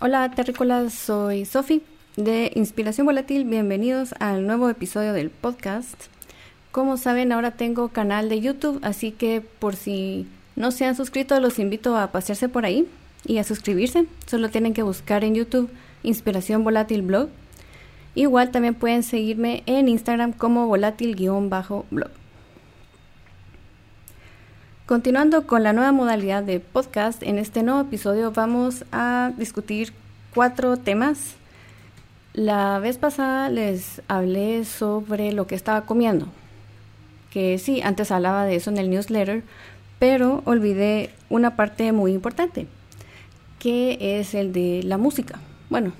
Hola terrícolas, soy Sofi de Inspiración Volátil. Bienvenidos al nuevo episodio del podcast. Como saben, ahora tengo canal de YouTube, así que por si no se han suscrito, los invito a pasearse por ahí y a suscribirse. Solo tienen que buscar en YouTube Inspiración Volátil Blog. Igual también pueden seguirme en Instagram como volátil-blog. Continuando con la nueva modalidad de podcast, en este nuevo episodio vamos a discutir cuatro temas. La vez pasada les hablé sobre lo que estaba comiendo, que sí, antes hablaba de eso en el newsletter, pero olvidé una parte muy importante, que es el de la música. Bueno,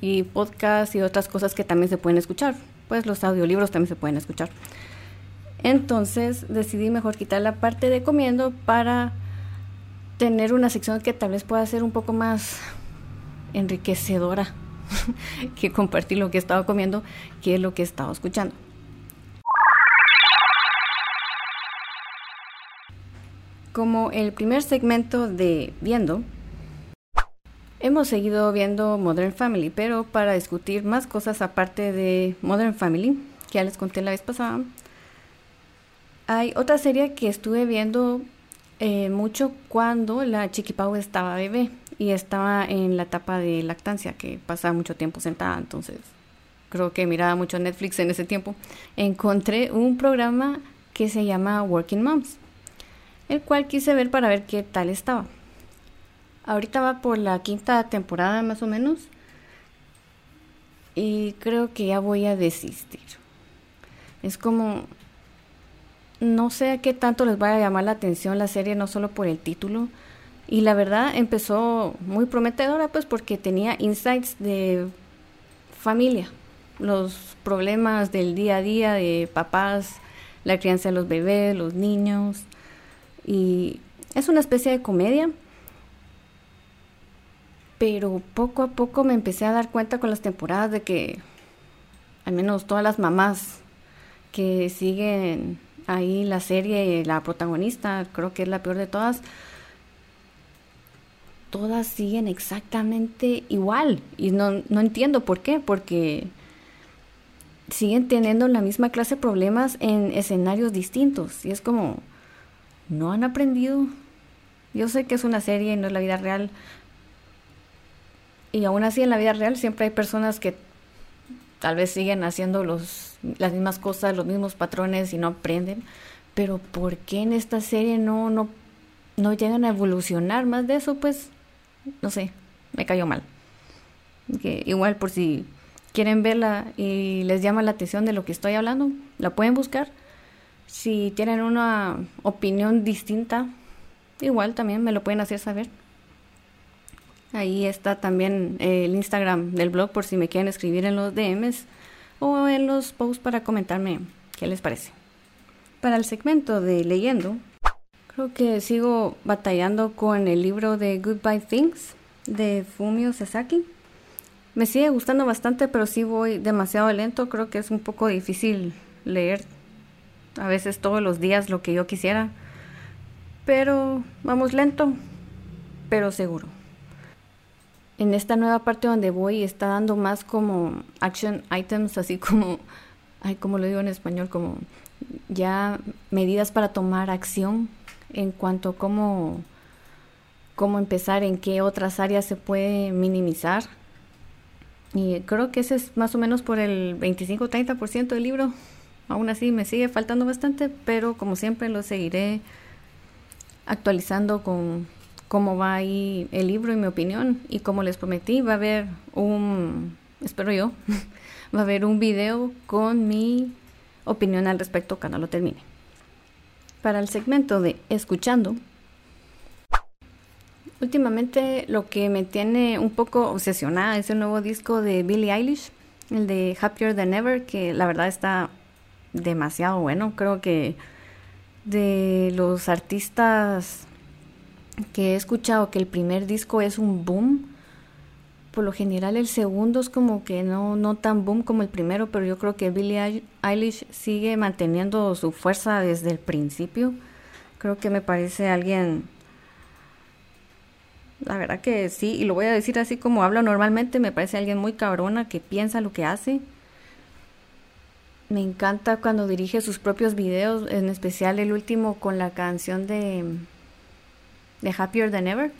y podcast y otras cosas que también se pueden escuchar, pues los audiolibros también se pueden escuchar. Entonces decidí mejor quitar la parte de comiendo para tener una sección que tal vez pueda ser un poco más enriquecedora que compartir lo que he estado comiendo, que lo que he estado escuchando. Como el primer segmento de Viendo, hemos seguido viendo Modern Family, pero para discutir más cosas aparte de Modern Family, que ya les conté la vez pasada, hay otra serie que estuve viendo eh, mucho cuando la Chiquipau estaba bebé y estaba en la etapa de lactancia, que pasaba mucho tiempo sentada, entonces creo que miraba mucho Netflix en ese tiempo. Encontré un programa que se llama Working Moms, el cual quise ver para ver qué tal estaba. Ahorita va por la quinta temporada más o menos y creo que ya voy a desistir. Es como no sé a qué tanto les vaya a llamar la atención la serie, no solo por el título. Y la verdad empezó muy prometedora, pues porque tenía insights de familia, los problemas del día a día de papás, la crianza de los bebés, los niños. Y es una especie de comedia. Pero poco a poco me empecé a dar cuenta con las temporadas de que, al menos todas las mamás que siguen ahí la serie, la protagonista, creo que es la peor de todas, todas siguen exactamente igual. Y no, no entiendo por qué, porque siguen teniendo la misma clase de problemas en escenarios distintos. Y es como, no han aprendido. Yo sé que es una serie y no es la vida real. Y aún así en la vida real siempre hay personas que tal vez siguen haciendo los, las mismas cosas, los mismos patrones y no aprenden. Pero ¿por qué en esta serie no, no, no llegan a evolucionar más de eso? Pues no sé, me cayó mal. Igual por si quieren verla y les llama la atención de lo que estoy hablando, la pueden buscar. Si tienen una opinión distinta, igual también me lo pueden hacer saber. Ahí está también el Instagram del blog por si me quieren escribir en los DMs o en los posts para comentarme qué les parece. Para el segmento de leyendo, creo que sigo batallando con el libro de Goodbye Things de Fumio Sasaki. Me sigue gustando bastante, pero sí voy demasiado lento. Creo que es un poco difícil leer a veces todos los días lo que yo quisiera. Pero vamos lento, pero seguro en esta nueva parte donde voy está dando más como action items, así como, ay, como lo digo en español, como ya medidas para tomar acción en cuanto a cómo, cómo empezar, en qué otras áreas se puede minimizar. Y creo que ese es más o menos por el 25-30% del libro. Aún así me sigue faltando bastante, pero como siempre lo seguiré actualizando con cómo va ahí el libro y mi opinión. Y como les prometí, va a haber un, espero yo, va a haber un video con mi opinión al respecto cuando lo termine. Para el segmento de escuchando, últimamente lo que me tiene un poco obsesionada es el nuevo disco de Billie Eilish, el de Happier Than Ever, que la verdad está demasiado bueno. Creo que de los artistas que he escuchado que el primer disco es un boom. Por lo general el segundo es como que no, no tan boom como el primero, pero yo creo que Billie Eilish sigue manteniendo su fuerza desde el principio. Creo que me parece alguien La verdad que sí, y lo voy a decir así como hablo normalmente, me parece alguien muy cabrona que piensa lo que hace. Me encanta cuando dirige sus propios videos, en especial el último con la canción de, de Happier Than Ever.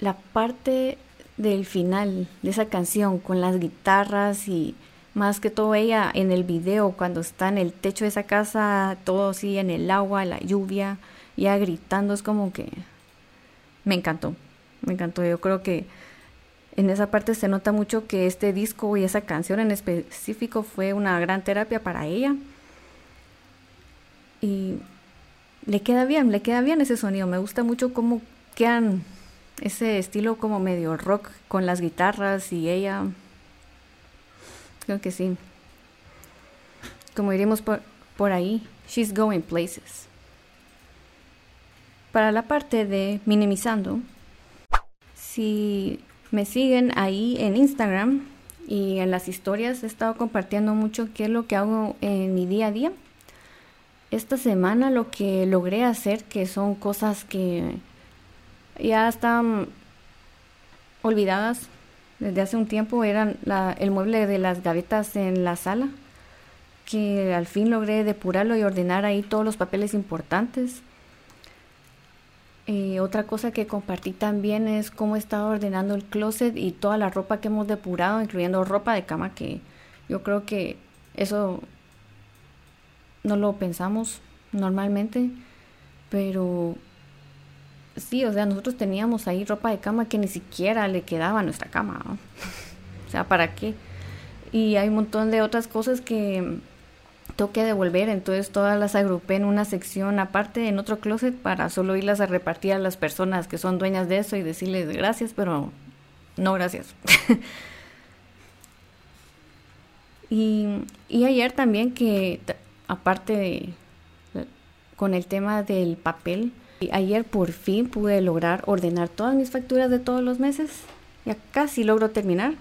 La parte del final de esa canción con las guitarras y más que todo ella en el video cuando está en el techo de esa casa, todo así en el agua, la lluvia, ya gritando, es como que me encantó, me encantó. Yo creo que en esa parte se nota mucho que este disco y esa canción en específico fue una gran terapia para ella. Y le queda bien, le queda bien ese sonido. Me gusta mucho cómo quedan ese estilo como medio rock con las guitarras y ella. Creo que sí. Como iremos por, por ahí, she's going places. Para la parte de minimizando, si me siguen ahí en Instagram y en las historias he estado compartiendo mucho qué es lo que hago en mi día a día. Esta semana lo que logré hacer, que son cosas que ya están olvidadas desde hace un tiempo, eran el mueble de las gavetas en la sala, que al fin logré depurarlo y ordenar ahí todos los papeles importantes. Eh, otra cosa que compartí también es cómo he ordenando el closet y toda la ropa que hemos depurado, incluyendo ropa de cama, que yo creo que eso no lo pensamos normalmente, pero sí, o sea, nosotros teníamos ahí ropa de cama que ni siquiera le quedaba a nuestra cama, o sea, ¿para qué? Y hay un montón de otras cosas que tengo que devolver, entonces todas las agrupé en una sección aparte en otro closet para solo irlas a repartir a las personas que son dueñas de eso y decirles gracias, pero no gracias. y, y, ayer también que aparte con el tema del papel, ayer por fin pude lograr ordenar todas mis facturas de todos los meses. Ya casi logro terminar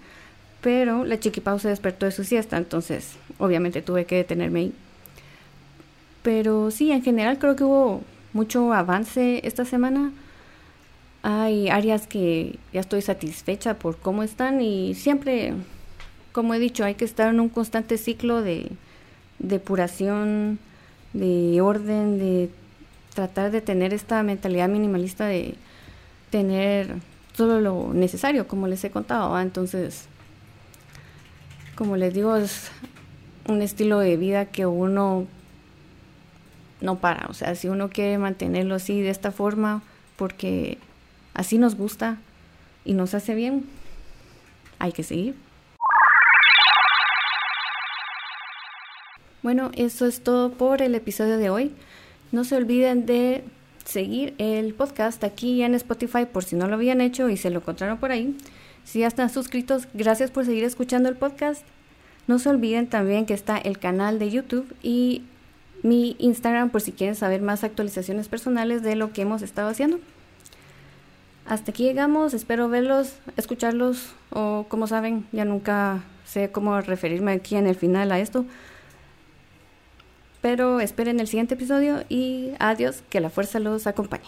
pero la chiquipau se despertó de su siesta, entonces obviamente tuve que detenerme ahí. Pero sí, en general creo que hubo mucho avance esta semana. Hay áreas que ya estoy satisfecha por cómo están y siempre, como he dicho, hay que estar en un constante ciclo de depuración, de orden, de tratar de tener esta mentalidad minimalista de tener solo lo necesario, como les he contado. Entonces, como les digo, es un estilo de vida que uno no para. O sea, si uno quiere mantenerlo así, de esta forma, porque así nos gusta y nos hace bien, hay que seguir. Bueno, eso es todo por el episodio de hoy. No se olviden de seguir el podcast aquí en Spotify por si no lo habían hecho y se lo encontraron por ahí. Si ya están suscritos, gracias por seguir escuchando el podcast. No se olviden también que está el canal de YouTube y mi Instagram por si quieren saber más actualizaciones personales de lo que hemos estado haciendo. Hasta aquí llegamos, espero verlos, escucharlos o como saben, ya nunca sé cómo referirme aquí en el final a esto. Pero esperen el siguiente episodio y adiós, que la fuerza los acompañe.